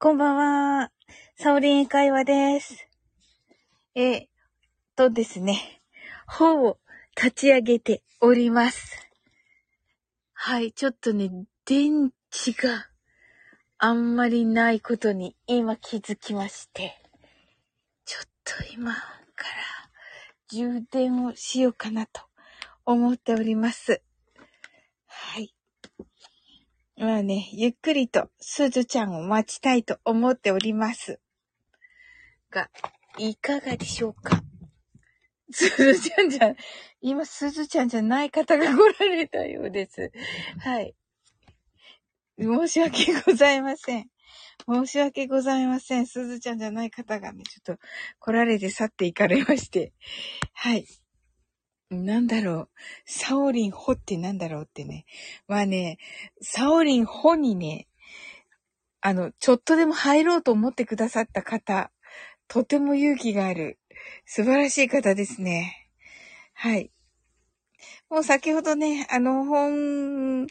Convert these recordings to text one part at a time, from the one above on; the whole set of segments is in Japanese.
こんばんは。サオリン会話です。えー、とですね、本を立ち上げております。はい、ちょっとね、電池があんまりないことに今気づきまして、ちょっと今から充電をしようかなと思っております。はい。まあね、ゆっくりとすずちゃんを待ちたいと思っております。が、いかがでしょうか？すずちゃんじゃ、今すずちゃんじゃない方が来られたようです。はい。申し訳ございません。申し訳ございません。すずちゃんじゃない方がね、ちょっと来られて去っていかれまして。はい。なんだろう。サオリンホってなんだろうってね。まあね、サオリンホにね、あの、ちょっとでも入ろうと思ってくださった方、とても勇気がある、素晴らしい方ですね。はい。もう先ほどね、あの、本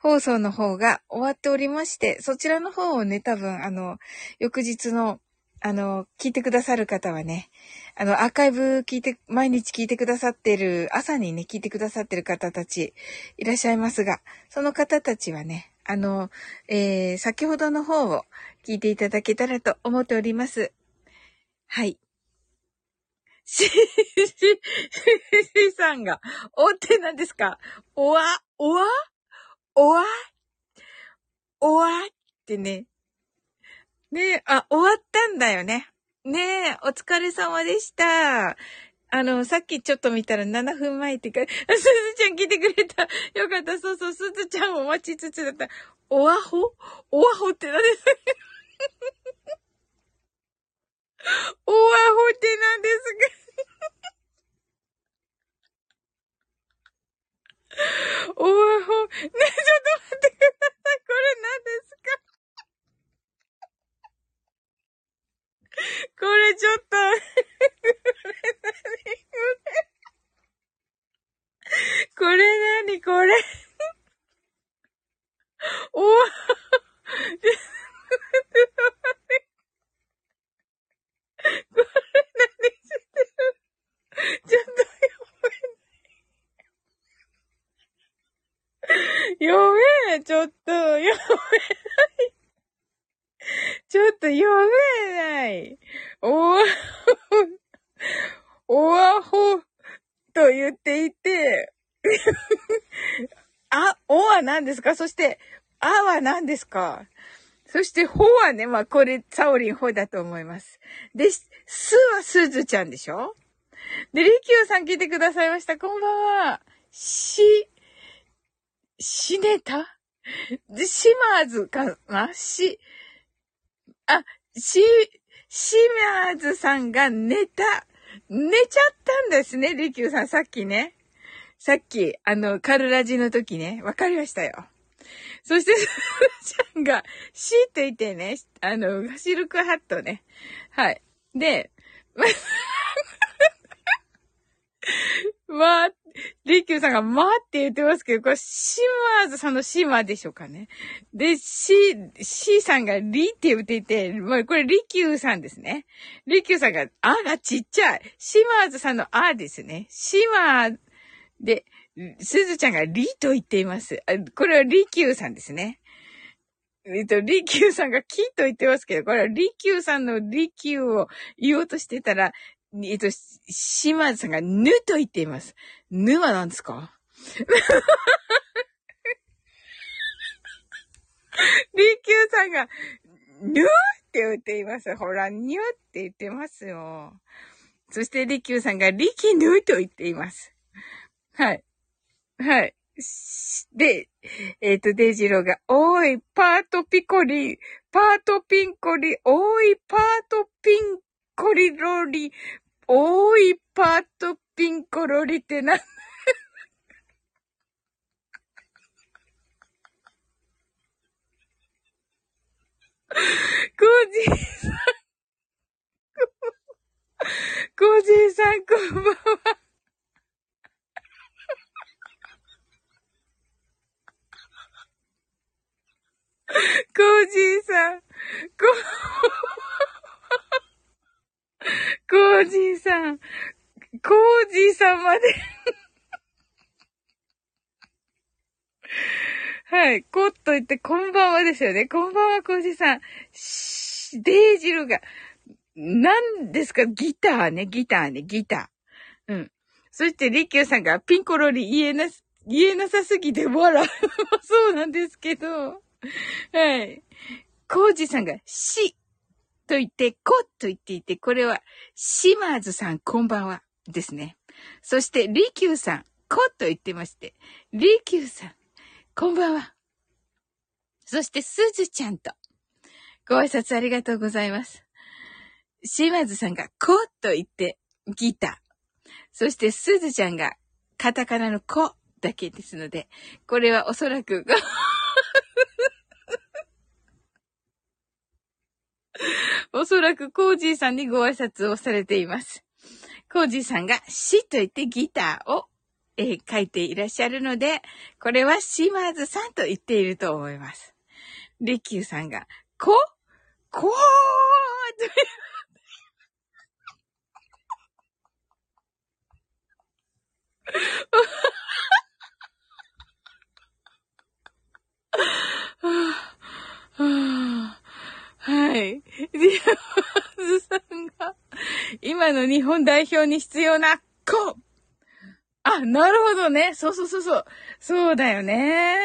放送の方が終わっておりまして、そちらの方をね、多分、あの、翌日の、あの、聞いてくださる方はね、あの、アーカイブ聞いて、毎日聞いてくださってる、朝にね、聞いてくださってる方たちいらっしゃいますが、その方たちはね、あの、えー、先ほどの方を聞いていただけたらと思っております。はい。し、し、し、しさんが、おって何ですか？おわ、おわおわおわってね。ねえ、あ、終わったんだよね。ねえ、お疲れ様でした。あの、さっきちょっと見たら7分前ってか、すずちゃん来てくれた。よかった。そうそう、すずちゃんを待ちつつだった。おわほ？おわほって何ですかおわほって何ですか？おわほ？ねえ、ちょっと待ってください。これ何ですか？これちょっと、これ何これ。こ れおわ、これ何してる。ちょっと読めちょっと、読めない。ちょっと読めない。おわほ、おわほと言っていて、あ、おは何ですか？そして、あは何ですか？そして、ほはね、まあ、これ、サオリンほだと思います。で、すはすずちゃんでしょ？で、りきゅうさん聞いてくださいました。こんばんは。し、しねた？で、しまーずかな？し、あ、し、しまーずさんが寝た。寝ちゃったんですね、りきゅうさん、さっきね。さっき、あの、カルラジの時ね、わかりましたよ。そして、すずちゃんが、しって言ってね、あの、シルクハットね。はい。で、あ、りきゅうさんが、まって言ってますけど、これ、シマーズさんのシマでしょうかね。で、シ、シさんがリって言っていて、まあ、これ、りきゅうさんですね。りきゅうさんが、あがちっちゃい。シマーズさんのあですね。シマー、で、すずちゃんがリと言っています。あこれはりきゅうさんですね。えっと、りきゅうさんがキと言ってますけど、これはりきゅうさんのりきゅうを言おうとしてたら、えっと、しまずさんがぬと言っています。ぬは何ですか？りきゅうさんが、ぬって言っています。ほら、にゅって言ってますよ。そしてりきゅうさんが、りきぬと言っています。はい。はい。で、えっ、と、デイジローが、おい、パートピコリ、パートピンコリ、おい、パートピンコリロリ、おーい、パートピンコロリってな、コージーさん、コージーさん、こんばんは。コージーさん、こコージーさん。コージーさんまではい。コッと言って、こんばんはですよね。こんばんは、コージーさん。し、デイジルが、何ですか？ギターね、ギターね、ギター。うん。そして、リキューさんがピンコロリ言えな、言えなさすぎて笑う。そうなんですけど。はい。コージさんが、し、と言って、こっ、と言っていて、これは、シマーズさん、こんばんは、ですね。そして、リキューさん、こ、と言ってまして、リキューさん、こんばんは。そして、すずちゃんと、ご挨拶ありがとうございます。島津さんが、こっ、と言って、ギター。そして、すずちゃんが、カタカナのこだけですので、これはおそらく おそらくコージーさんにご挨拶をされています。コージーさんがしと言ってギターを、えー、書いていらっしゃるので、これはシマーズさんと言っていると思います。リキューさんが、ここーと？は はい。ディアーズさんが、今の日本代表に必要な、こあ、なるほどね。そうそうそうそう。そうだよね。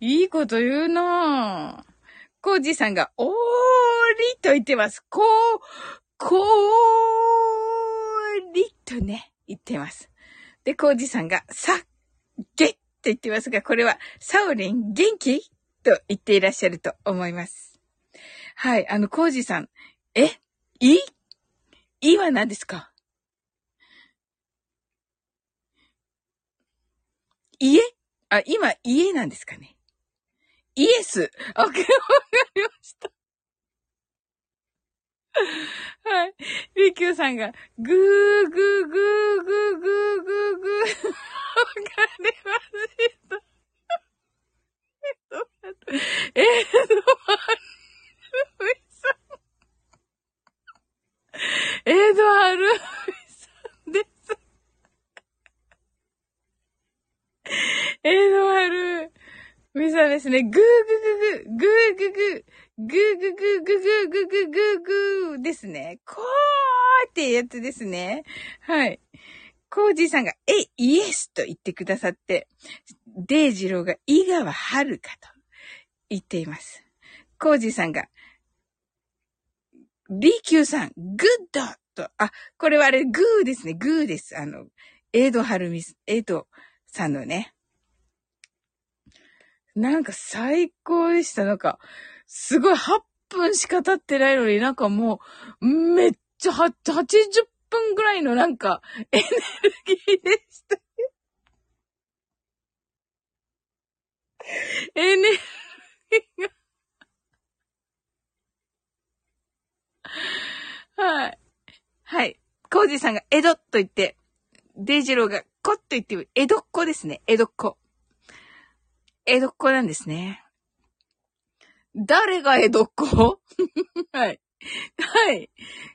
いいこと言うなぁコージさんが、おーりと言ってます。こう、こーりとね、言ってます。で、コージさんが、さ、げって言ってますが、これは、サオリン元気と言っていらっしゃると思います。はい、あの、コージさん。え？い？いは何ですか？家あ、今、家なんですかね？イエス。あ、わかりました。はい。リキューさんが、ぐーぐーぐーぐーぐーぐーぐー。わかりました。え？っと、えっと、エドワルさんです。エドワルさんですね。グーグググ、グーググ、グーグググググググググーですね。こーってやつですね。はい。コージーさんが、え、イエスと言ってくださって、デイジローが井川遥かと言っています。コージーさんが、リキューさん、グッドと、あ、これはあれ、グーですね、グーです。あの、エイドハルミス、エイドさんのね。なんか最高でした。なんか、すごい8分しか経ってないのになんかもう、めっちゃ80分ぐらいのなんか、エネルギーでした。エネルギーがはい。はい。コージさんが江戸と言って、デイジローがコッと言って、江戸っ子ですね。江戸っ子。江戸っ子なんですね。誰が江戸っ子？はい。はい。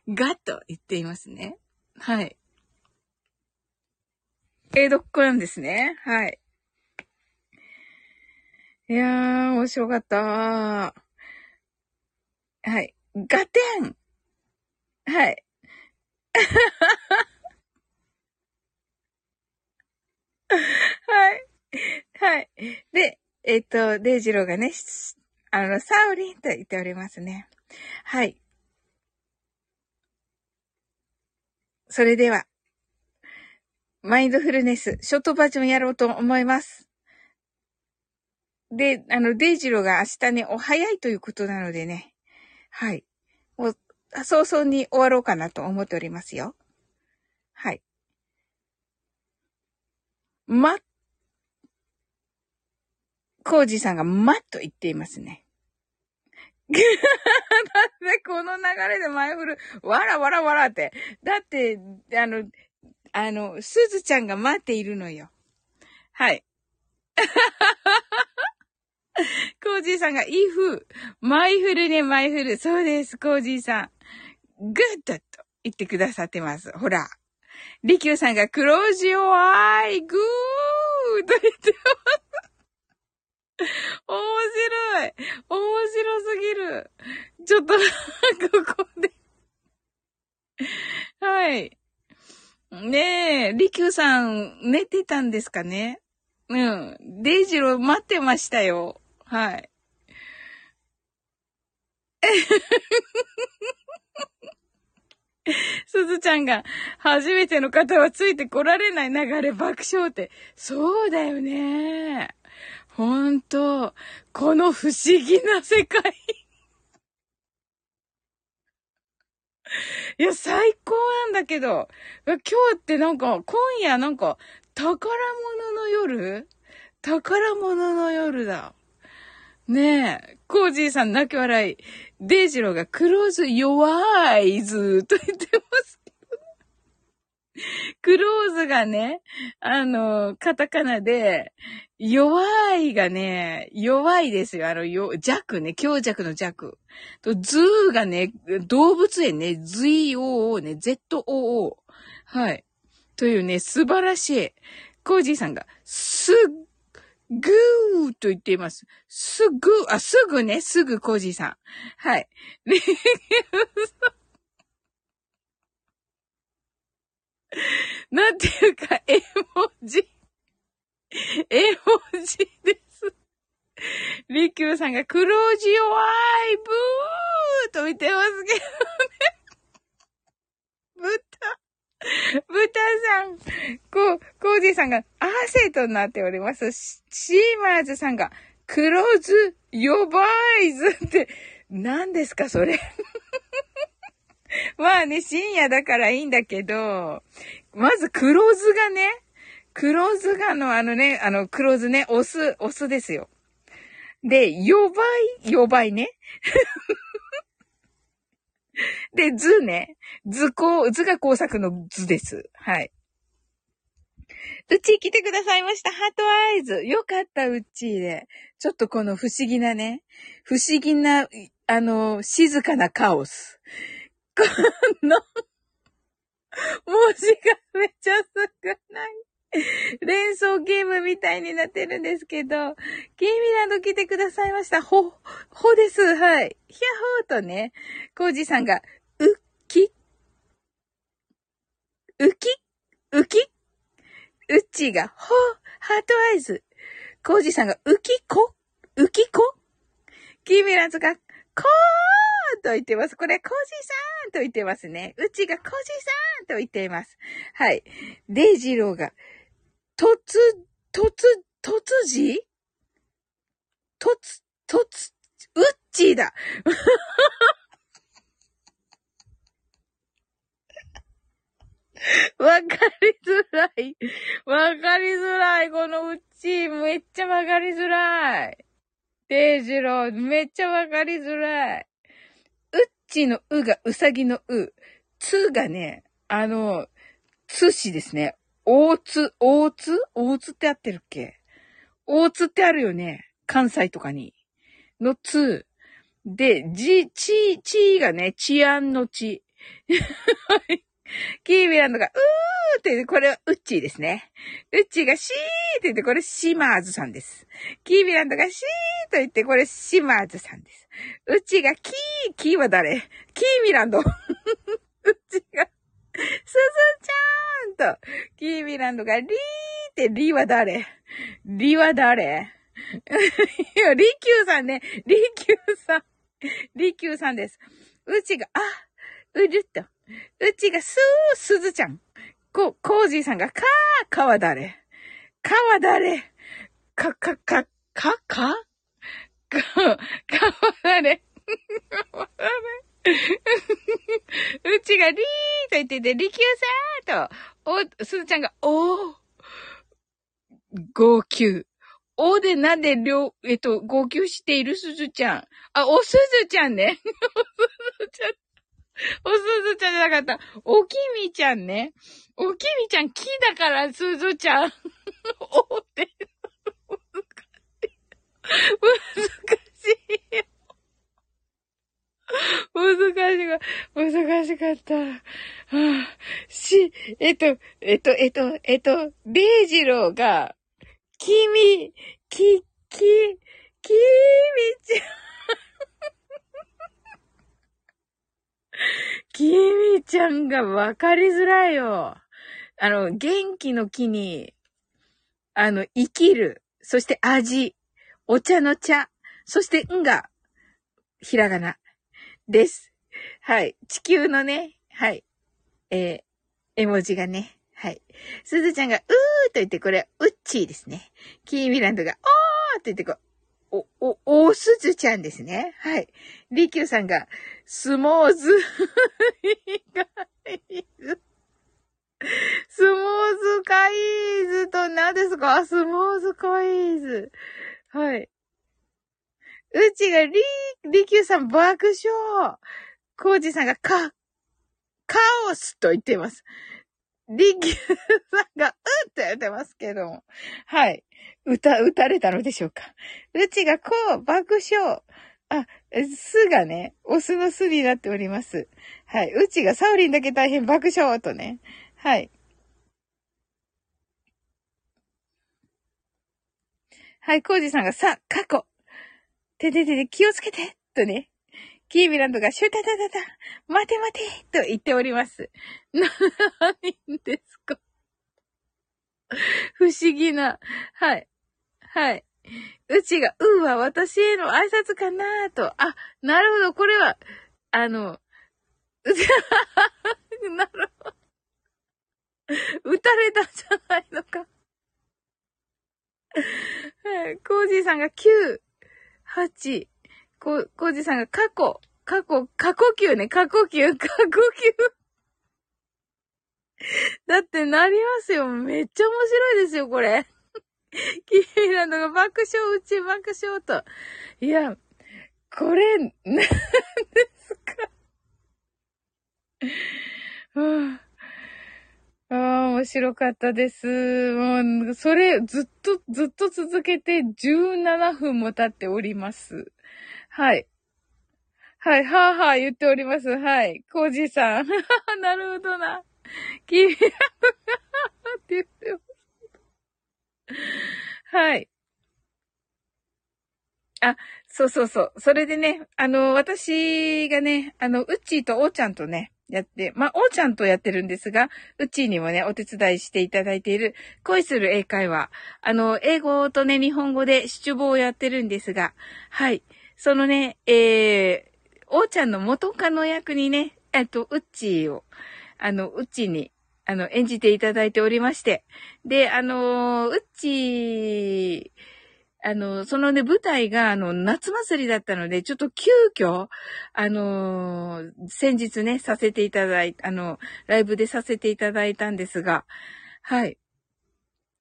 がと言っていますね。はい。江戸っ子なんですね。はい。いやー、面白かったはい。ガテンはい。はい。はい。で、えっ、と、デイジローがね、あの、サウリンと言っておりますね。はい。それでは、マインドフルネス、ショートバージョンやろうと思います。で、あの、デイジローが明日ね、お早いということなのでね。はい。早々に終わろうかなと思っておりますよ。はい。ま、コージさんがまっと言っていますね。だってこの流れで前振る、わらわらわらって。だって、あの、あの、すずちゃんが待っているのよ。はい。コージーさんが、イフ、マイフルね、マイフル。そうです、コージーさん。グッドと言ってくださってます。ほら。リキューさんが、 close your eyes、グーと言ってます。面白い。面白すぎる。ちょっと、ここではい。ねえ、リキューさん、寝てたんですかね？うん。デイジロー待ってましたよ。はい。すずちゃんが、初めての方はついてこられない流れ爆笑って。そうだよね。ほんと。この不思議な世界。いや、最高なんだけど、今日ってなんか、今夜なんか、宝物の夜？宝物の夜だ。ねえ、コージーさん泣き笑い。デイジローがクローズ弱いずと言ってますけど。クローズがね、あの、カタカナで、弱いがね、弱いですよ。あの、よ、弱ね、強弱の弱。と、ズーがね、動物園ね、ZOO ね、ZOO。はい。というね、素晴らしい。コージーさんが、すっぐーと言っています。すぐ、あ、すぐね、すぐコージーさん。はい。なんていうか、絵文字。絵文字です。リキューさんが黒字弱いブーと言ってますけどね。豚。豚さん、こう、コージーさんがアーセートになっております。シーマーズさんが、クローズ、ヨバイズって、何ですかそれ。まあね、深夜だからいいんだけど、まずクローズがね、クローズがのあのね、あの、クローズね、オス、オスですよ。で、ヨバイ、ヨバイね。で、図ね。図工、図が工作の図です。はい。うち来てくださいました。ハートアイズ。よかった、うちで。ちょっとこの不思議なね、不思議な、あの、静かなカオス。この文字がめっちゃ少ない？連想ゲームみたいになってるんですけど、ゲーミランド来てくださいました。ほ、ほです。はい。ヒャホーとね、コージさんが、うっき、うき、うき、うっちーが、ほー、ハートアイズ。コージさんが、うきこ、うきこ？キーミランドが、こーと言ってます。これ、コージさんと言ってますね。うちがコージさんと言っています。はい。デイジローが、突、突、突字突、突、うっちーだ。わかりづらい。わかりづらい。このうち、めっちゃわかりづらい。デイジロー、めっちゃわかりづらい。うっちのうがうさぎのう。つがね、あの、つしですね。大津、大津大津ってあってるっけ？大津ってあるよね。関西とかに。のつ。で、じ、ち、ちがね、治安のち。キービランドが、うーって、ってこれはウッチーですね。ウッチーがシーって言って、これシマーズさんです。キービランドがシーと言って、これシマーズさんです。ウッチーがキー、キーは誰？キービランド。ウッチーがすずちゃーんと、キービランドがリーってリーは誰？リーは誰？いや、リキューさんね。リキューさん。リキューさんです。うちが、あ、うるっと。うちがすー、すずちゃん。こ、コージーさんが、かー、かは誰かは誰か、か、か、か、か？か、かは誰 うちがリーと言ってて、リキューさーと、お、すずちゃんが、おー、号泣。おでなんでりょ、えっと、号泣しているすずちゃん。あ、おすずちゃんね。おすずちゃん。おすずちゃんじゃなかった。おきみちゃんね。おきみちゃん木だからすずちゃん。おって。難しい。難しか、難しかった。はあ、し、えっと、えっと、えっと、えっと、デイジローが、君、き、き、きみちゃん。きみちゃんがわかりづらいよ。あの、元気の木に、あの、生きる。そして味。お茶の茶。そしてんが、ひらがな。です。はい。地球のね、はい。えー、絵文字がね、はい。すずちゃんが、うーと言って、これ、うっちーですね。キーミランドが、おーと言って、こう、お、お、おすずちゃんですね。はい。りきゅうさんが、スモーズ、スモーズカイーズと何ですか？スモーズカイーズ。はい。うちがり、りきゅうさん爆笑。コージさんがか、カオスと言っています。りきゅうさんが、うって言ってますけども。はい。歌、打たれたのでしょうか。うちがこう、爆笑。あ、すがね、オスのすになっております。はい。うちがサウリンだけ大変爆笑とね。はい。はい、コージさんがさ、過去。てててて、気をつけてとね。キービランドがシュタタタタ、待て待てと言っております。何ですか？不思議な。はい。はい。うちが、うーは私への挨拶かなーと。あ、なるほど。これは、あの、なるほど。撃たれたんじゃないのか。はい。コージーさんが9、8、こコージさんが過去、過去、過呼吸ね、過呼吸、過呼吸。だってなりますよ。めっちゃ面白いですよ、これ。キーランドが爆笑、うち爆笑と。いや、これ、なんですか。はあああ、面白かったです。もう、それ、ずっと、ずっと続けて17分も経っております。はい。はい、はぁはぁ言っております。はい。コージーさん。なるほどな。君は、って言ってます。はい。あ、そうそうそう。それでね、あの、私がね、あの、うっちーとおーちゃんとね、やって、まあ、おーちゃんとやってるんですが、うっちにもね、お手伝いしていただいている、恋する英会話。あの、英語とね、日本語で七五をやってるんですが、はい。そのね、えー、おーちゃんの元カノ役にね、えっと、うっちーを、あの、うっちーに、あの、演じていただいておりまして。で、あのうっちー、あの、そのね、舞台が、あの、夏祭りだったので、ちょっと急遽、あのー、先日ね、させていただい、あの、ライブでさせていただいたんですが、はい。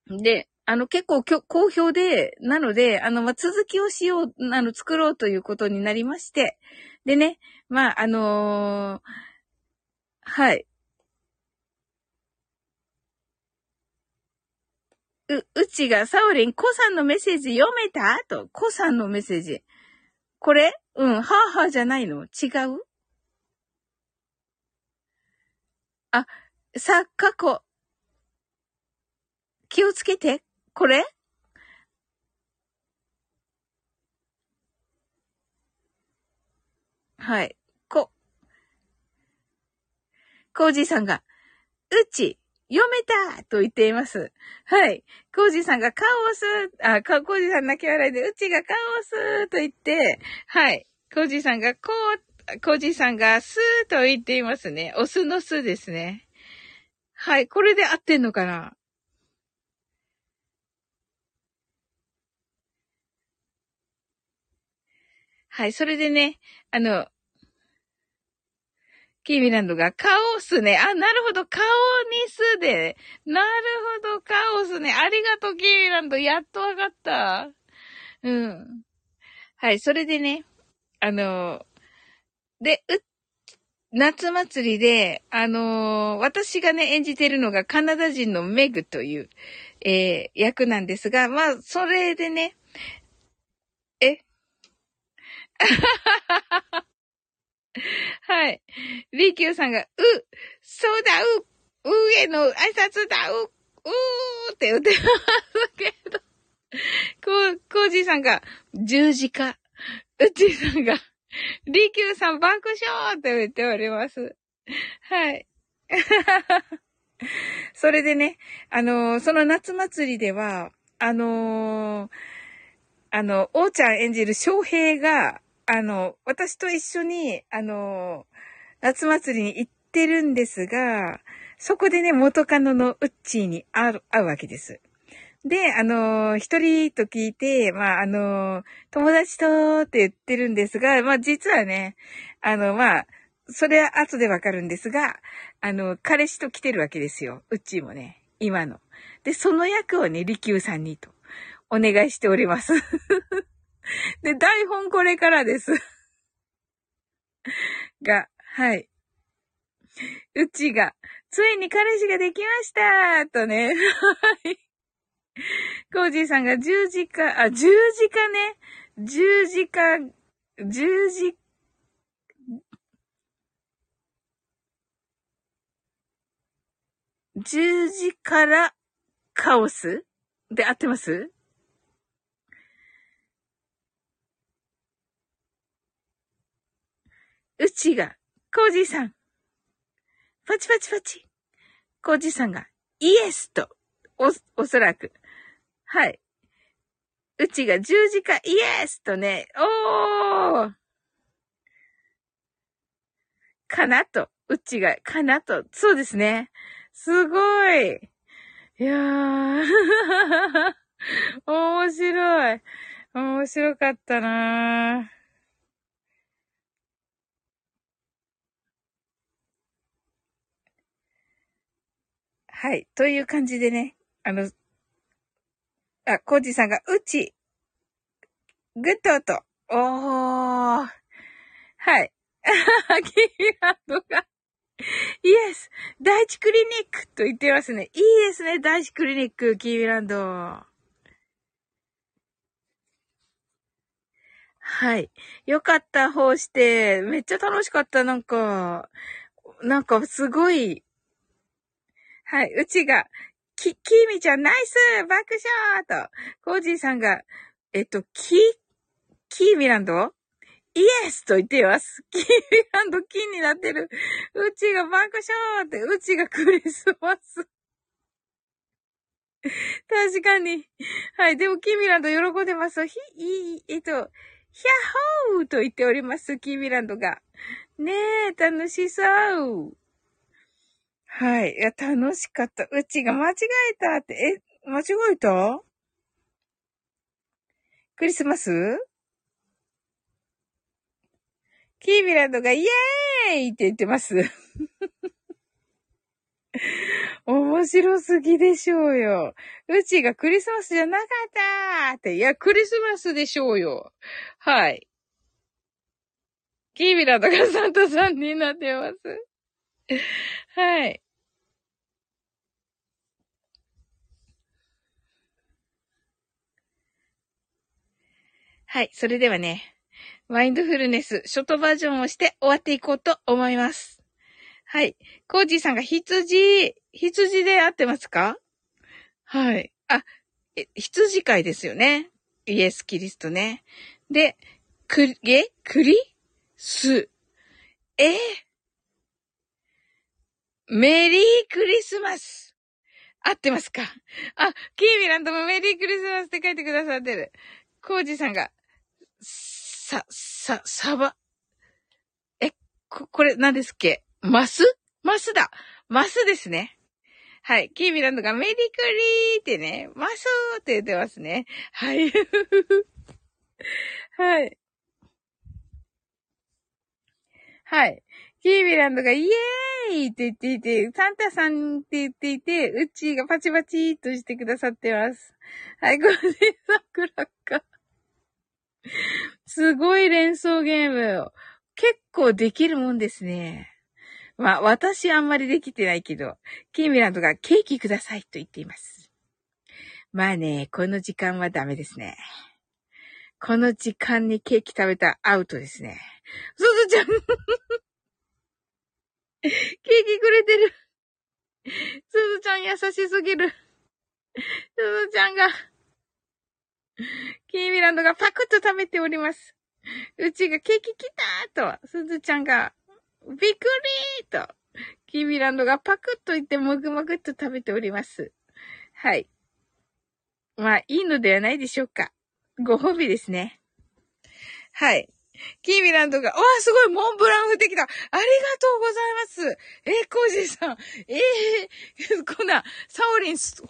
で、あの、結構好評で、なので、あの、まあ続きをしよう、あの、作ろうということになりまして、でね、まあ、あのー、はい。う、うちが、サオリン、コさんのメッセージ読めた？と、コさんのメッセージ。これ？うん、はぁはぁじゃないの？違う？あ、さ、過去。気をつけて。これ？はい。こ。コージーさんが、うち、読めたと言っています。はい。コージさんがカオス、あ、コージさん泣き笑いで、うちがカオスと言って、はい。コージさんがこう、コージさんがスーと言っていますね。オスのスですね。はい。これで合ってんのかな？はい。それでね、あの、キーミランドが、カオスね。あ、なるほど。カオニスで。なるほど。カオスね。ありがとう、キーミランド。やっとわかった。うん。はい。それでね、あの、で、う、夏祭りで、あのー、私がね、演じてるのがカナダ人のメグという、えー、役なんですが、まあ、それでね、え はい。リキューさんが、う、そうだ、う、うへの挨拶だ、う、うーって言ってますけど。こう、コージーさんが、十字架。うちさんが、リキューさん爆笑って言っております。はい。それでね、あのー、その夏祭りでは、あのー、あの、王ちゃん演じる翔平が、あの、私と一緒に、あの、夏祭りに行ってるんですが、そこでね、元カノのウッチーに会う、会うわけです。で、あの、一人と聞いて、まあ、あの、友達とって言ってるんですが、まあ、実はね、あの、まあ、それは後でわかるんですが、あの、彼氏と来てるわけですよ。うっちーもね、今の。で、その役をね、利休さんにと、お願いしております。で、台本これからです。が、はい。うちが、ついに彼氏ができましたとね。はい。コージーさんが十字架、あ、十字架ね。十字架、十字、十字からカオス？で合ってます？うちが、コージーさん。パチパチパチ。コージーさんが、イエスと、お、おそらく。はい。うちが十字架イエスとね、おーかなと。うちが、かなと。そうですね。すごい。いやー。面白い。面白かったなー。はい。という感じでね、あの、あ、コージさんが、うち、グッドと、おー、はい。キーランドが、イエス第一クリニックと言ってますね。いいですね、第一クリニック、キーランド。はい。よかった、方して。めっちゃ楽しかった、なんか。なんか、すごい、はい、うちが、き、きみちゃんナイス爆笑と、コージーさんが、えっと、き、キーミランド?イエスと言っています。キーミランド金になってる。うちが爆笑って、うちがクリスマス。確かに。はい。でも、キーミランド喜んでます。ひ、い、えっと、ヒャッホーと言っております。キーミランドが。ねえ、楽しそう。はい。いや、楽しかった。うちが間違えたって、え、間違えた？クリスマス？キービランドがイエーイって言ってます。面白すぎでしょうよ。うちがクリスマスじゃなかったって。いや、クリスマスでしょうよ。はい。キービランドがサンタさんになってます。はい。はい。それではね、マインドフルネス、ショートバージョンをして終わっていこうと思います。はい。コージーさんが羊、羊で合ってますか？はい。あ、羊飼いですよね。イエス・キリストね。で、く、え？クリス。え？メリークリスマス。合ってますか？あ、キーミランドもメリークリスマスって書いてくださってる。コージさんが、さ、さ、サバ？え、こ、これ何ですっけ？マス？マスだマスですね。はい。キーミランドがメリークリーってね、マスーって言ってますね。はい。はい。はい。キーミランドがイエーイって言っていて、サンタさんって言っていて、うちがパチパチーとしてくださってます。はい、これで桜か。すごい連想ゲーム。結構できるもんですね。まあ、私あんまりできてないけど、キーミランドがケーキくださいと言っています。まあね、この時間はダメですね。この時間にケーキ食べたアウトですね。すずちゃん ケーキくれてる。すずちゃん優しすぎる。すずちゃんが、キーミランドがパクッと食べております。うちがケーキ来たーと、すずちゃんが、びっくりーと、キーミランドがパクッと言ってもぐもぐっと食べております。はい。まあ、いいのではないでしょうか。ご褒美ですね。はい。キーミランドが、わあ、すごい、モンブラン降ってきた。ありがとうございます。えー、コージーさん。ええー、こんな、サオリン、サ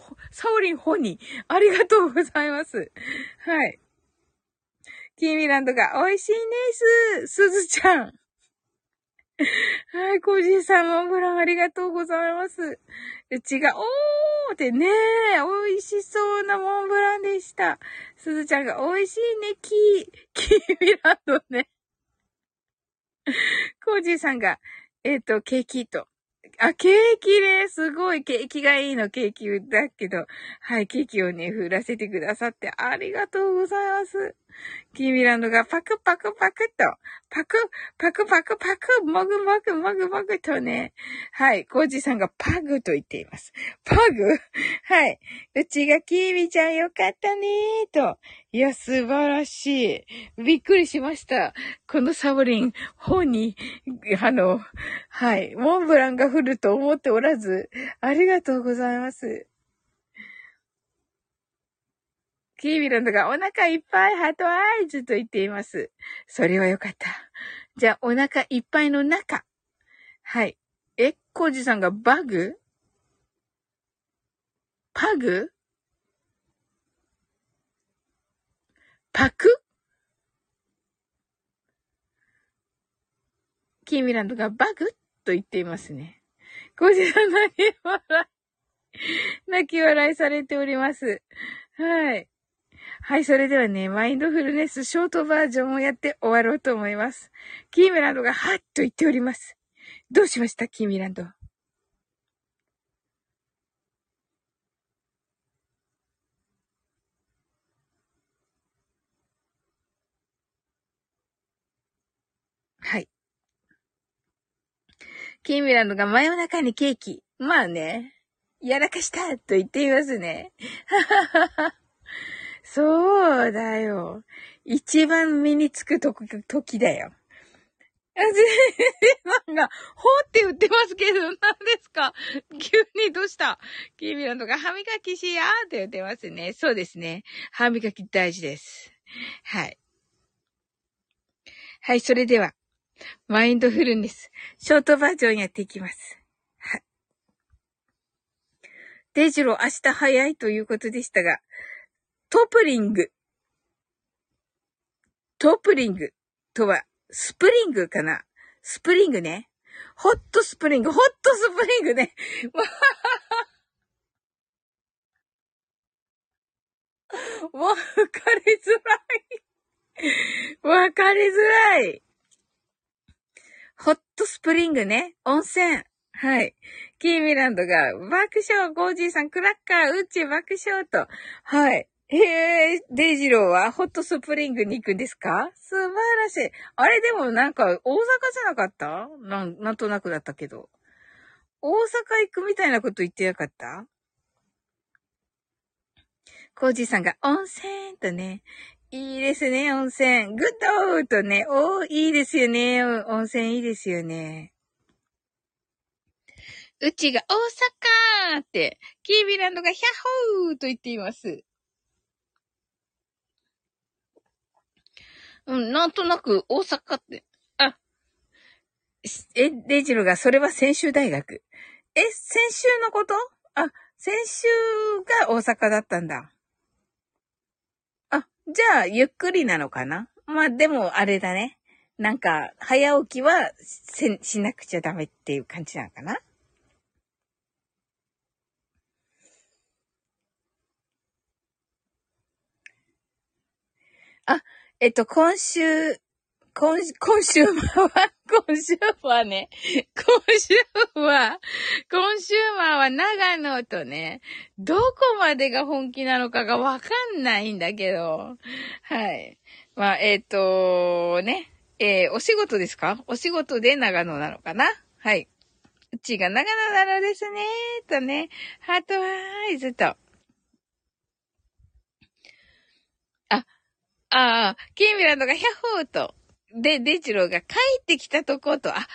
オリンホニー。ありがとうございます。はい。キーミランドが、美味しいねす。すずちゃん。はい、コージーさん、モンブランありがとうございます。うちが、おーってね美味しそうなモンブランでした。すずちゃんが、美味しいね、キー、キーミランドね。コージーさんが、えっ、ー、と、ケーキと。あ、ケーキね、すごい、ケーキがいいの、ケーキだけど、はい、ケーキをね、振らせてくださってありがとうございます。キーミランドがパクパクパクと、パク、パクパクパク、もぐもぐもぐもぐとね、はい、コージさんがパグと言っています。パグ？はい。うちがキーミちゃんよかったねーと。いや、素晴らしい。びっくりしました。このサボリン、本に、あの、はい、モンブランが降ると思っておらず、ありがとうございます。キービランドがお腹いっぱいハートアイズと言っています。それはよかった。じゃあ、お腹いっぱいの中。はい。え、コージさんがバグ？パグ？パク？キーミランドがバグと言っていますね。コージさん泣き笑い、泣き笑いされております。はい。はい、それではね、マインドフルネスショートバージョンをやって終わろうと思います。キーミランドがはっと言っております。どうしました？キーミランド。はい。キーミランドが真夜中にケーキ。まあね、やらかしたと言っていますね。はははは。そうだよ。一番身につくと時だよ。あ、ぜさんが、ほって言ってますけど、何ですか？急にどうした？キーミランドが歯磨きしやーって言ってますね。そうですね。歯磨き大事です。はい。はい、それでは、マインドフルネス、ショートバージョンやっていきます。はい。デジロ明日早いということでしたが、トプリング。トプリングとは、スプリングかな？スプリングね。ホットスプリング、ホットスプリングね。わかりづらい。わかりづらい。ホットスプリングね。温泉。はい。キーミランドが爆笑、ゴージーさん、クラッカー、ウッチ爆笑と。はい。へえ、デイジローはホットスプリングに行くんですか？素晴らしい。あれでもなんか大阪じゃなかった？なん、なんとなくだったけど。大阪行くみたいなこと言ってなかった？コージさんが温泉とね、いいですね、温泉。グッドとね、おー、いいですよね。温泉いいですよね。うちが大阪って、キービランドがヒャッホーと言っています。うん、なんとなく大阪って、あ、え、デジロが、それは専修大学。え、先週のこと？あ、先週が大阪だったんだ。あ、じゃあ、ゆっくりなのかな？まあ、でも、あれだね。なんか、早起きはせ、しなくちゃダメっていう感じなのかな？あ、えっと、今週、今、今週は、今週はね、今週は、今週は長野とね、どこまでが本気なのかがわかんないんだけど、はい。まあ、えっ、ー、と、ね。えー、お仕事ですか？お仕事で長野なのかな？はい。うちが長野なのですね。とね。ハートワイズと。あ、あああ、キーミランドがヒャッホーと。で、デジローが帰ってきたとこと、あ、帰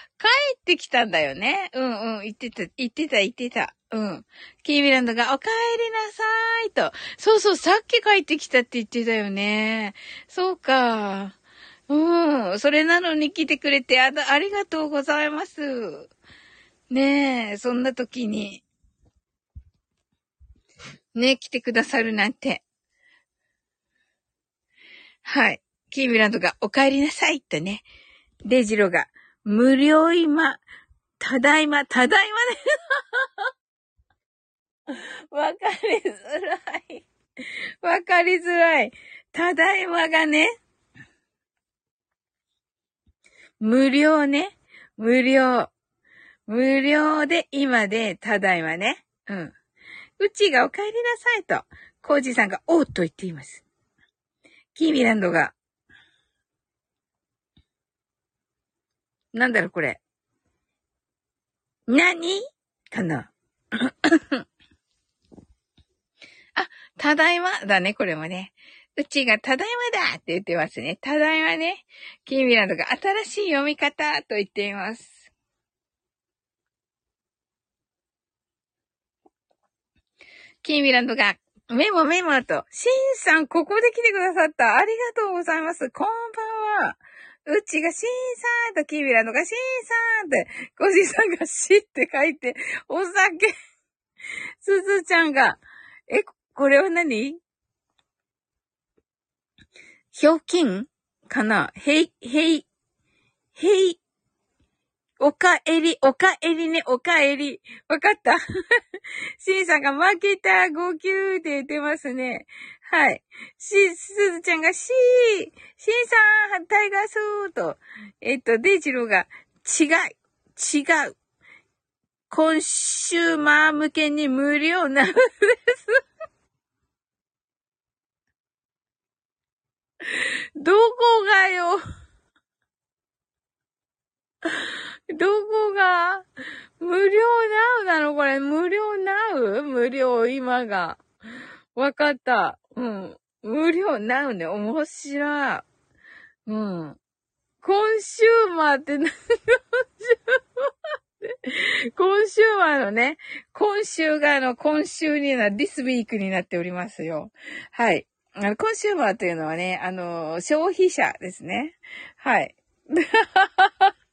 ってきたんだよね。うんうん、言ってた、言ってた、言ってた。うん。キーミランドが、お帰りなさーいと。そうそう、さっき帰ってきたって言ってたよね。そうか。うん。それなのに来てくれてあ、ありがとうございます。ねえ、そんな時に。ね、来てくださるなんて。はい。キーミランドがお帰りなさいってね。デジロが無料今、ただいま、ただいまね。わかりづらい。わかりづらい。ただいまがね。無料ね。無料。無料で今で、ただいまね。うん。うちがお帰りなさいと、コージさんがおーっと言っています。キーミランドが、なんだろ、これ。何？かなあ、ただいまだね、これもね。うちがただいまだって言ってますね。ただいまね。キーミランドが新しい読み方と言っています。キーミランドがメモメモと、シンさんここで来てくださった。ありがとうございます。こんばんは。うちがシンさんとキーミランドがシンさんって、コジさんがシって書いて、お酒。すずちゃんが、え、これは何？ひょうきん？かな？へい、へい、へい、おかえり、おかえりね、おかえり。わかった シンさんが負けた、号泣って言ってますね。はい。し、すずちゃんがしー、しんさん、タイガースーと、えっと、デイジローが、違い、違う。コンシューマー向けに無料なのです。どこがよ。どこが？無料ナウなの？これ、無料ナウ無料今が。わかった。うん。無料ナウね。面白い。うん。コンシューマーって何コンシューマーのね、今週があの、今週にな、ディスウィークになっておりますよ。はい。あの、コンシューマーというのはね、あの、消費者ですね。はい。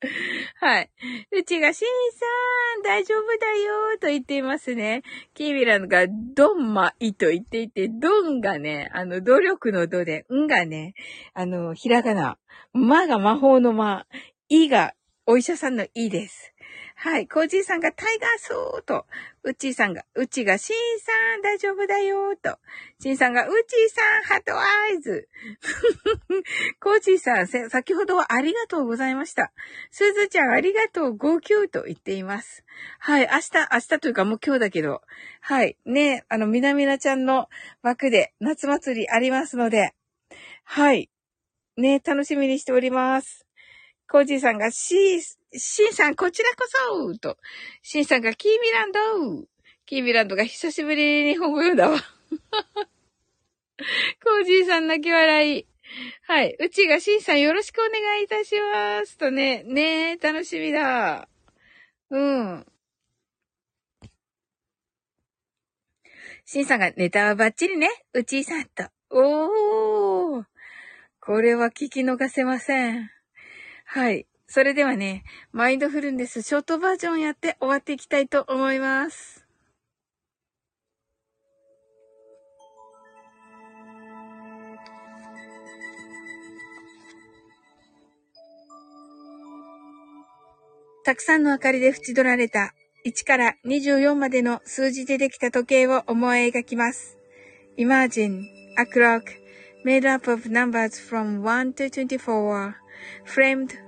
はい。うちが、しんさん、大丈夫だよ、と言っていますね。キービランが、ドンマイと言っていて、ドンがね、あの、努力のドで、んがね、あの、ひらがな、まが魔法のま、いが、お医者さんのいです。はい。コージーさんがタイガーソーと、うちーさんが、うちがシンさん大丈夫だよーと、シンさんがうちーさん heart eyes。コージーさん、先ほどはありがとうございました。すずちゃんありがとう、号泣と言っています。はい。明日、明日というかもう今日だけど、はい。ね、あの、みなみなちゃんの枠で夏祭りありますので、はい。ね、楽しみにしております。コージーさんがシー、シンさんこちらこそと、シンさんがキーミランドキーミランドが久しぶりに日本語読んだわ。コージーさん泣き笑い。はい。うちがシンさんよろしくお願いいたします。とね、ねえ、楽しみだ。うん。シンさんがネタはバッチリね。うちーさんと。おー。これは聞き逃せません。はい。それではね、マインドフルネスショートバージョンやって終わっていきたいと思います。たくさんの明かりで縁取られた1から24までの数字でできた時計を思い描きます。Imagine a clock made up of numbers from 1 to 24 framed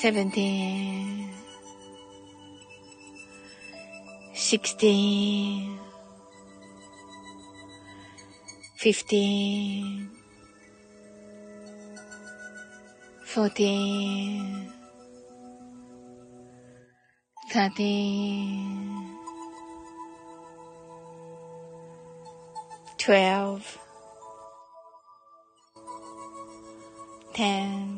17 16 15 14 13 12 10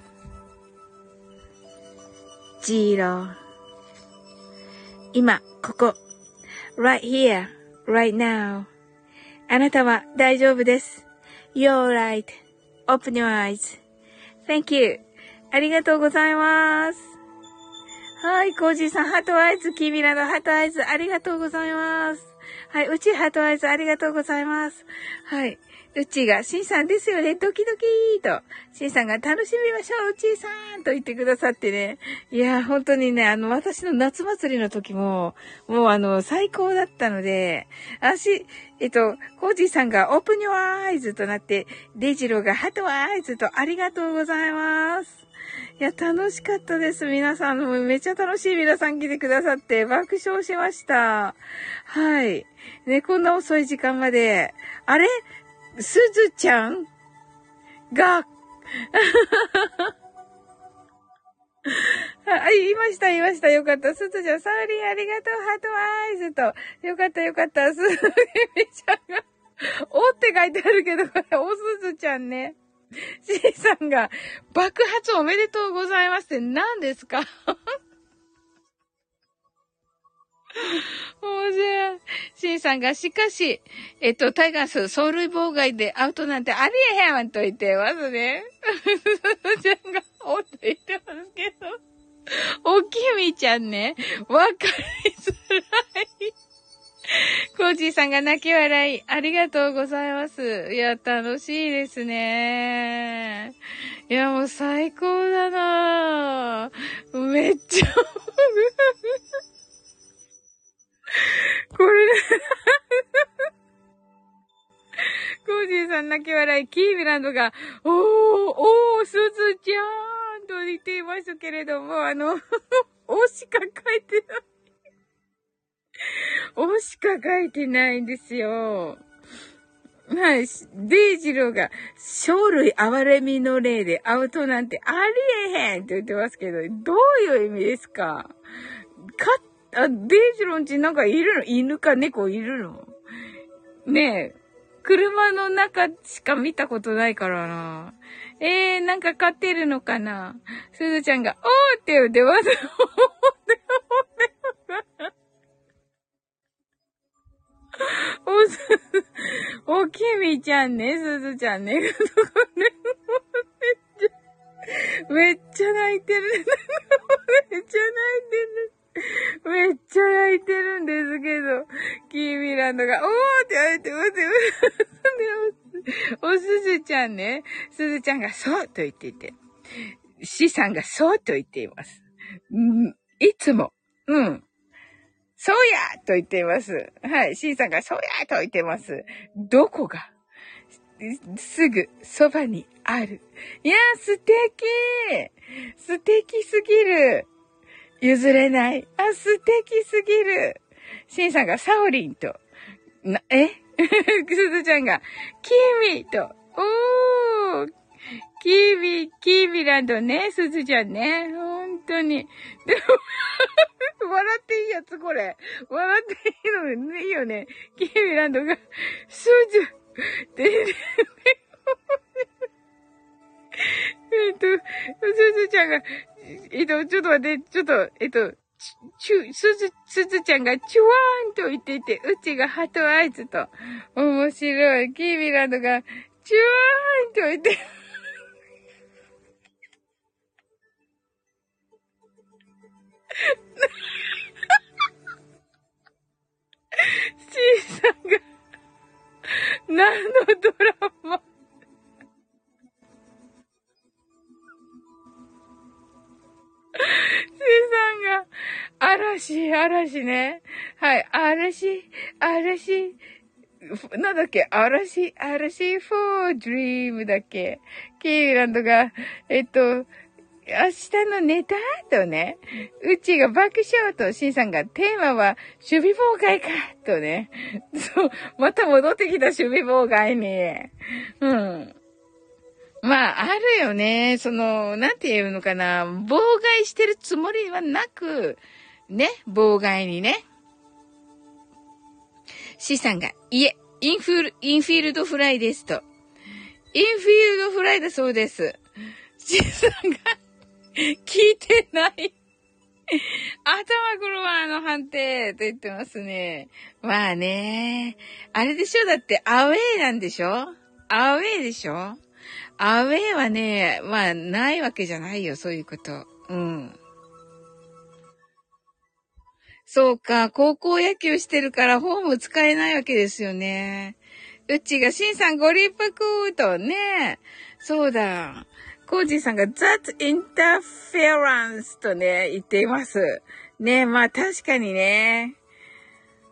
2 1 0今、ここ。right here, right now. あなたは大丈夫です。You're right.Open your eyes.Thank you. ありがとうございます。はい、コージーさん、 heart eyes、キミラの heart eyes、ありがとうございます。はい、うち heart eyes、ありがとうございます。はい。うちが、しんさんですよね、ドキドキーと、しんさんが楽しみましょう、うちさんと言ってくださってね。いや、本当にね、あの、私の夏祭りの時も、もうあの、最高だったので、私、えっと、コージーさんがオープニュアイズとなって、デイジローがハトアイズとありがとうございます。いや、楽しかったです。皆さん、めっちゃ楽しい皆さん来てくださって爆笑しました。はい。ね、こんな遅い時間まで。あれ？すずちゃん？が、あ、言いました、言いました。よかった。すずちゃん、サーリーありがとう、ハートアイズと。よかった、よかった。すずちゃんが、おって書いてあるけど、これ、おすずちゃんね。C さんが、爆発おめでとうございますって何ですか？面白い。シンさんが、しかし、えっと、タイガース、走塁妨害でアウトなんてありえへんわんと言ってますね。ちゃんが、おっと言ってますけど。おきみちゃんね、わかりづらい。コージーさんが泣き笑い、ありがとうございます。いや、楽しいですね。いや、もう最高だなめっちゃ これ、コージーさん泣き笑い、キーミランドが、おー、おー、すずちゃんと言っていましたけれども、あの、おしか書いてない。しか書いてないんですよ。はい。デイジローが、生類憐れみの例でアウトなんてありえへんって言ってますけど、どういう意味ですか？かあ、デイジロンちなんかいるの？犬か猫いるの？ねえ。車の中しか見たことないからな。えー、なんか飼ってるのかな？すずちゃんが、おーって言ってます。おす、おきみちゃんね、すずちゃん ね。めっちゃ泣いてる。めっちゃ泣いてる。めっちゃ泣いてるんですけど、キーミランドが、おーって言われてますよ。おすずちゃんね、すずちゃんがそうと言っていて、しさんがそうと言っています。いつも、うん。そうやと言っています。はい。シンさんがそうやと言ってます。どこが？すぐそばにある。いや、素敵素敵すぎる譲れない。あ、素敵すぎるシンさんがサオリンと、な、え？すずちゃんが、キミと、おーキービー、キービランドね、すずちゃんね。ほんとに。でも笑っていいやつ、これ。笑っていいの、いいよね。キービランドが、すず、って、えっと、すずちゃんが、えっと、ちょっと待って、ちょっと、えっと、ちゅ、すず、すずちゃんがチュワーンと言っていて、うちがハトアイズと。面白い。キービランドが、チュワーンと言って、C さんが、何のドラマ？さんが、嵐、嵐ね。はい、嵐、嵐、なんだっけ？嵐、嵐 for dream だっけ？キーランドが、えっと、明日のネタ？とね、うちが爆笑と、シンさんがテーマは守備妨害か？とね。そう、また戻ってきた守備妨害に。うん。まあ、あるよね。その、なんて言うのかな。妨害してるつもりはなく、ね、妨害にね。シさんが、いえ、インフィル、インフィールドフライですと。インフィールドフライだそうです。シさんが、聞いてない。頭クロワーの判定と言ってますね。まあね。あれでしょ？だってアウェイなんでしょ？アウェイでしょ？アウェイはね、まあないわけじゃないよ、そういうこと。うん。そうか、高校野球してるからホーム使えないわけですよね。うちが、しんさんご立腹とね。そうだ。コージーさんが That interference とね、言っています。ね、まあ確かにね。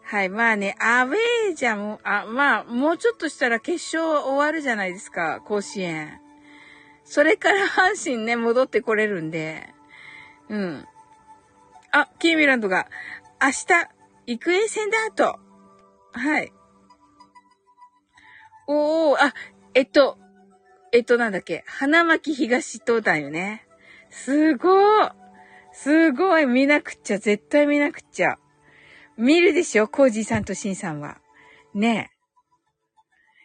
はい、まあね、アウェーじゃも、あ、まあ、もうちょっとしたら決勝終わるじゃないですか、甲子園。それから阪神ね、戻ってこれるんで。うん。あ、キーミランドが、明日、育英戦だと。はい。おー、あ、えっと、えっと、なんだっけ、花巻東東だよね。すごい。すごい。見なくっちゃ。絶対見なくっちゃ。見るでしょ？コージーさんとシンさんは。ねえ。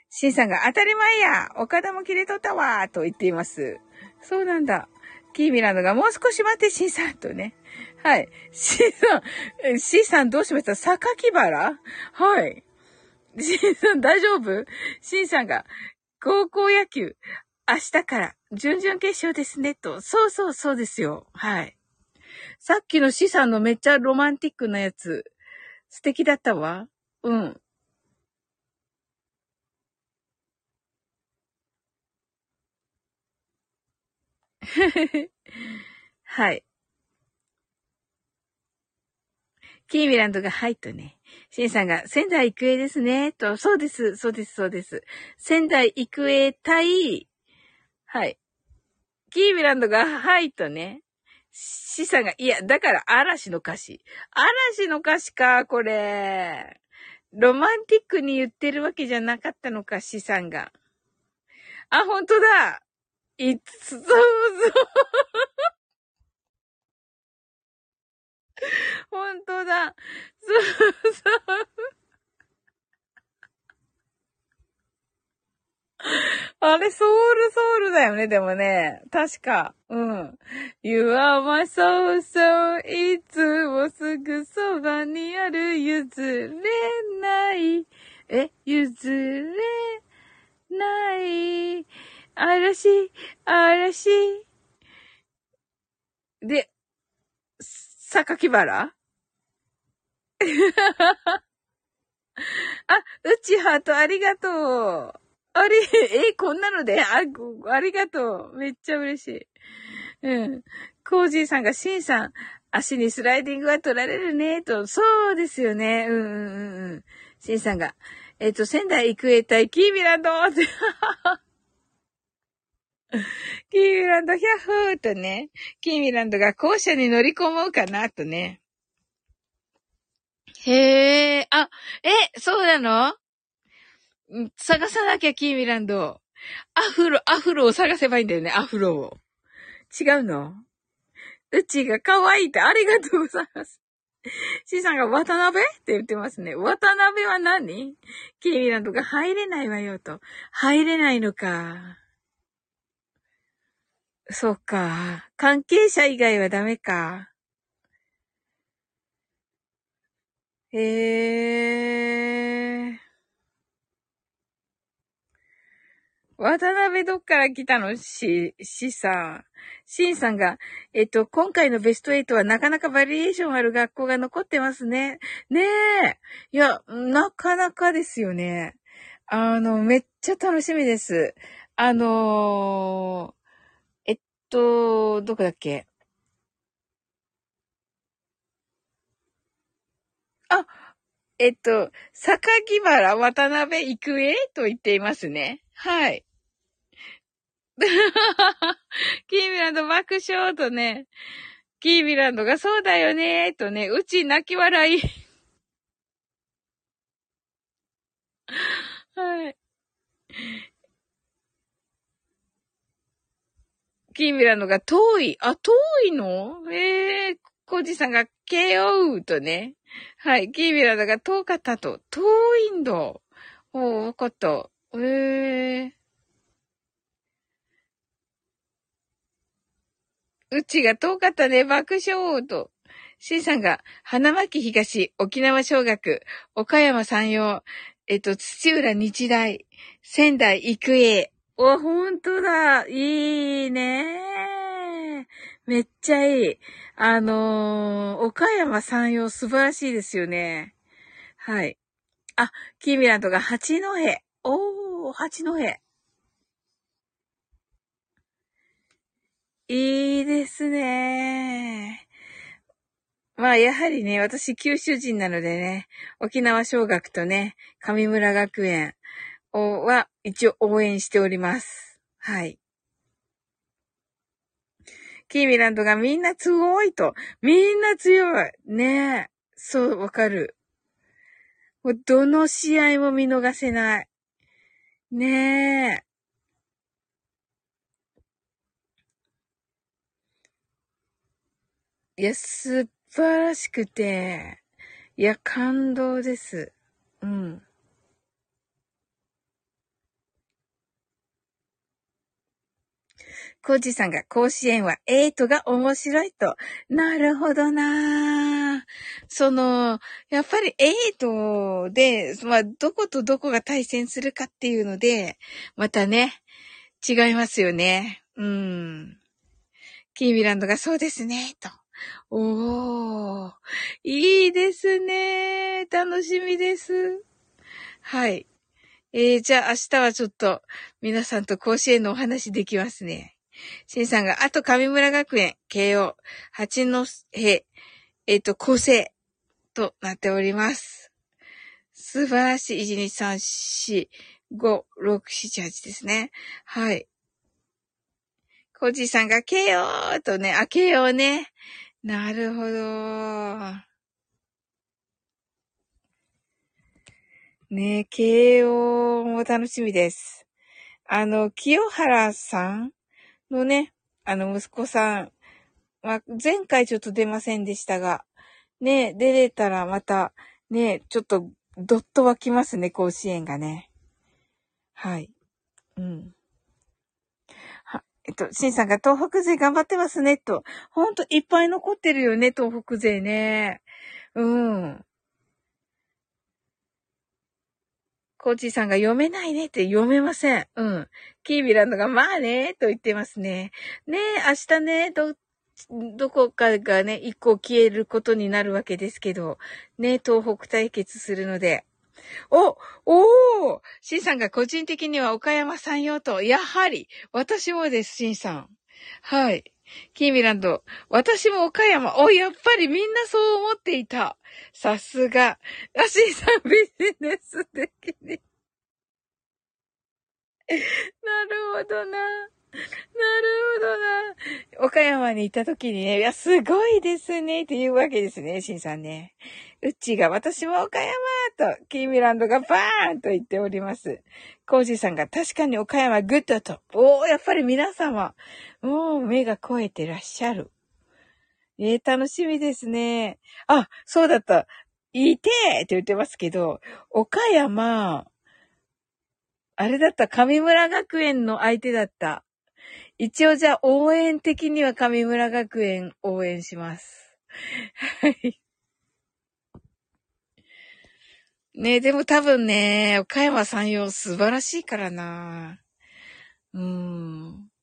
シンさんが当たり前や岡田も切れとったわと言っています。そうなんだ。キーミランドがもう少し待って、シンさんとね。はい。シンさん、シンさんどうしました？榊原？はい。シンさん大丈夫？シンさんが、高校野球、明日から準々決勝ですね、と。そうそうそうですよ。はい。さっきの資産のめっちゃロマンティックなやつ、素敵だったわ。うん。はい。キーミランドがはいとね。シンさんが仙台育英ですね。と、そうです、そうです、そうです。仙台育英対、はい。キーミランドがはいとね。シさんが、いや、だから嵐の歌詞。嵐の歌詞か、これ。ロマンティックに言ってるわけじゃなかったのか、シさんが。あ、ほんとだ。いつ、そうそう。ほんとだ。そうそう。あれ、ソウルソウルだよね、でもね。確か。うん。You are my soul, so いつもすぐそばにある譲れない。え、譲れない。嵐、嵐。で、榊原？あ、うちハートありがとう。あれ、え、こんなので、あ、ありがとう。めっちゃ嬉しい。うん。コージーさんが、シンさん、足にスライディングは取られるね、と。そうですよね。うんうんうんうん。シンさんが、えっ、ー、と、仙台育英対キーミランドって。キーミランド、ヒャッフーとね、キーミランドが校舎に乗り込もうかな、とね。へえ、あ、え、そうなの？探さなきゃ、キーミランド。アフロ、アフロを探せばいいんだよね、アフロを。違うの？うちが可愛いってありがとうございます。C さんが渡辺って言ってますね。渡辺は何？キーミランドが入れないわよと。入れないのか。そうか。関係者以外はダメか。えー。渡辺どっから来たの？し、しさん。しんさんが、えっと、今回のベスト8はなかなかバリエーションある学校が残ってますね。ねえ。いや、なかなかですよね。あの、めっちゃ楽しみです。あのー、と、どこだっけ？あ、えっと、坂木原渡辺育英と言っていますね。はい。キーミランド爆笑とね、キーミランドがそうだよねとね、うち泣き笑い。はい。キーミランドが遠い。あ、遠いの？ええー、コージさんが KO とね。はい。キーミランドが遠かったと。遠いんだ。おー、わかった。ええー。うちが遠かったね、爆笑と。C さんが、花巻東、沖縄小学、岡山山陽、えっと、土浦日大、仙台育英。お、ほんとだ。いいねめっちゃいい。あのー、岡山山陽素晴らしいですよね。はい。あ、キーミランドが八戸。おー、八戸。いいですね。まあ、やはりね、私、九州人なのでね、沖縄小学とね、上村学園をは、一応応援しております。はい。キーミランドがみんな強いと。みんな強い。ねえ。そう、わかる。もう、どの試合も見逃せない。ねえ。いや、素晴らしくて、いや、感動です。うん。コージさんが甲子園はエイトが面白いと。なるほどなその、やっぱりエイトで、まあ、どことどこが対戦するかっていうので、またね、違いますよね。うん。キーミランドがそうですね、と。おー、いいですね。楽しみです。はい。えー、じゃあ明日はちょっと皆さんと甲子園のお話できますね。シンさんが、あと上村学園、慶応、八のへ、えっ、ー、と、構成となっております。素晴らしい。1、2、3、4、5、6、7、8ですね。はい。コージさんが、慶応とね、あ、慶応ね。なるほど。ね、慶応も楽しみです。あの、清原さんのね、あの、息子さん、ま、前回ちょっと出ませんでしたが、ね、出れたらまた、ね、ちょっと、どっと湧きますね、甲子園がね。はい。うん。えっと、シンさんが東北勢頑張ってますね、と。ほんといっぱい残ってるよね、東北勢ね。うん。コーチーさんが読めないねって読めません。うん。キービランドがまあね、と言ってますね。ね、明日ね、ど、どこかがね、一個消えることになるわけですけど、ね、東北対決するので、お、おーシンさんが個人的には岡山さんよと、やはり、私もです、シンさん。はい。キーミランド。私も岡山。お、やっぱりみんなそう思っていた。さすが。アシーさんビジネス的に。なるほどな。なるほどな。岡山に行った時にね、いや、すごいですね、って言うわけですね、シンさんね。うっちーが、私も岡山と、キーミランドがバーンと言っております。コージーさんが、確かに岡山グッドと。おー、やっぱり皆様、もう目が肥えてらっしゃる。えー、楽しみですね。あ、そうだった。いてーって言ってますけど、岡山、あれだった、上村学園の相手だった。一応じゃあ応援的には上村学園応援します。はい。ねでも多分ね、岡山山陽素晴らしいからな。うーん。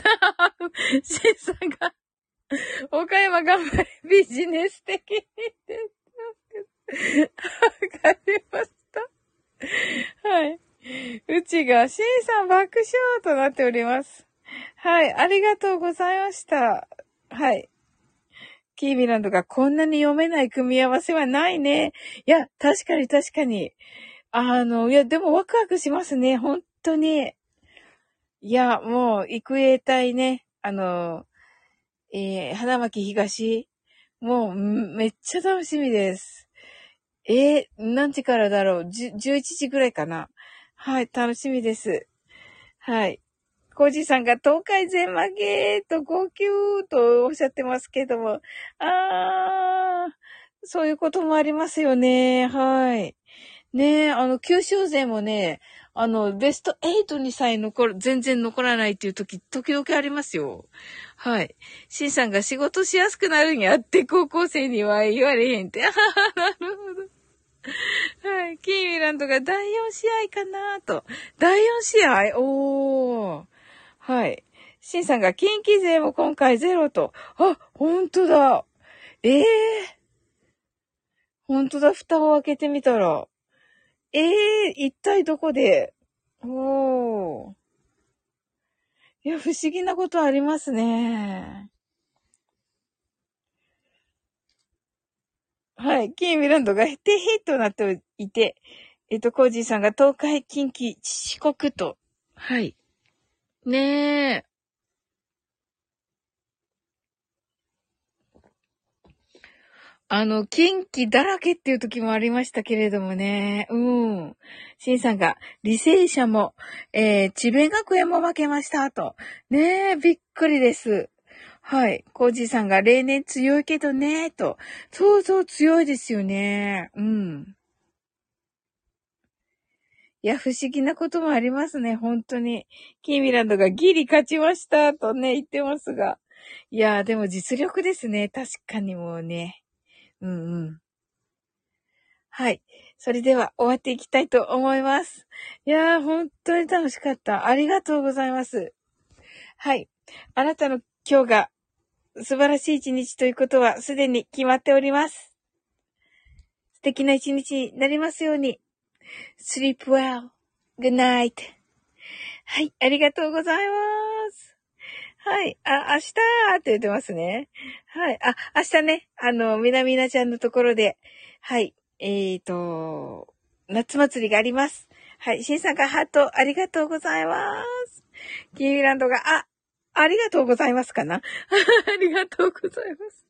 シンさんが、岡山頑張れ、ビジネス的にわかりました。はい。うちが、シンさん爆笑となっております。はい。ありがとうございました。はい。キービランドがこんなに読めない組み合わせはないね。いや、確かに確かに。あの、いや、でもワクワクしますね。本当に。いや、もう、育英隊ね。あの、えー、花巻東。もう、めっちゃ楽しみです。えー、何時からだろう ?11 時ぐらいかなはい、楽しみです。はい。コージさんが東海全負けと号泣とおっしゃってますけども。あー、そういうこともありますよね。はい。ねあの、九州勢もね、あの、ベスト8にさえ残る、全然残らないっていう時、時々ありますよ。はい。シンさんが仕事しやすくなるんやって高校生には言われへんって。あなるほど。はい。キーミランドが第4試合かなと。第4試合？おー。はい。シンさんが近畿勢も今回ゼロと。あ、ほんとだ。ええー。ほんとだ。蓋を開けてみたら。ええー、一体どこで？おー。いや、不思議なことありますね。はい。キーミランドがヘテヘとなっていて、えっと、コージーさんが東海、近畿、四国と。はい。ねえ。あの、近畿だらけっていう時もありましたけれどもね。うん。シンさんが、履正社も、えー、智弁学園も負けました、と。ねえ、びっくりです。はい。コージさんが、例年強いけどね、と。そうそう強いですよね。うん。いや、不思議なこともありますね、本当に。キーミランドがギリ勝ちました、とね、言ってますが。いや、でも実力ですね。確かにもうね。うんうん。はい。それでは終わっていきたいと思います。いやー、本当に楽しかった。ありがとうございます。はい。あなたの今日が素晴らしい一日ということはすでに決まっております。素敵な一日になりますように。sleep well.good night. はい。ありがとうございます。はい。あ、明日って言ってますね。はい。あ、明日ね、あの、みなみなちゃんのところで、はい。えーと、夏祭りがあります。はい。新さんがハートありがとうございます。キーランドが、あ、ありがとうございますかな ありがとうございます。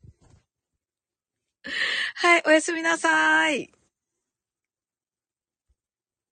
はい。おやすみなさい。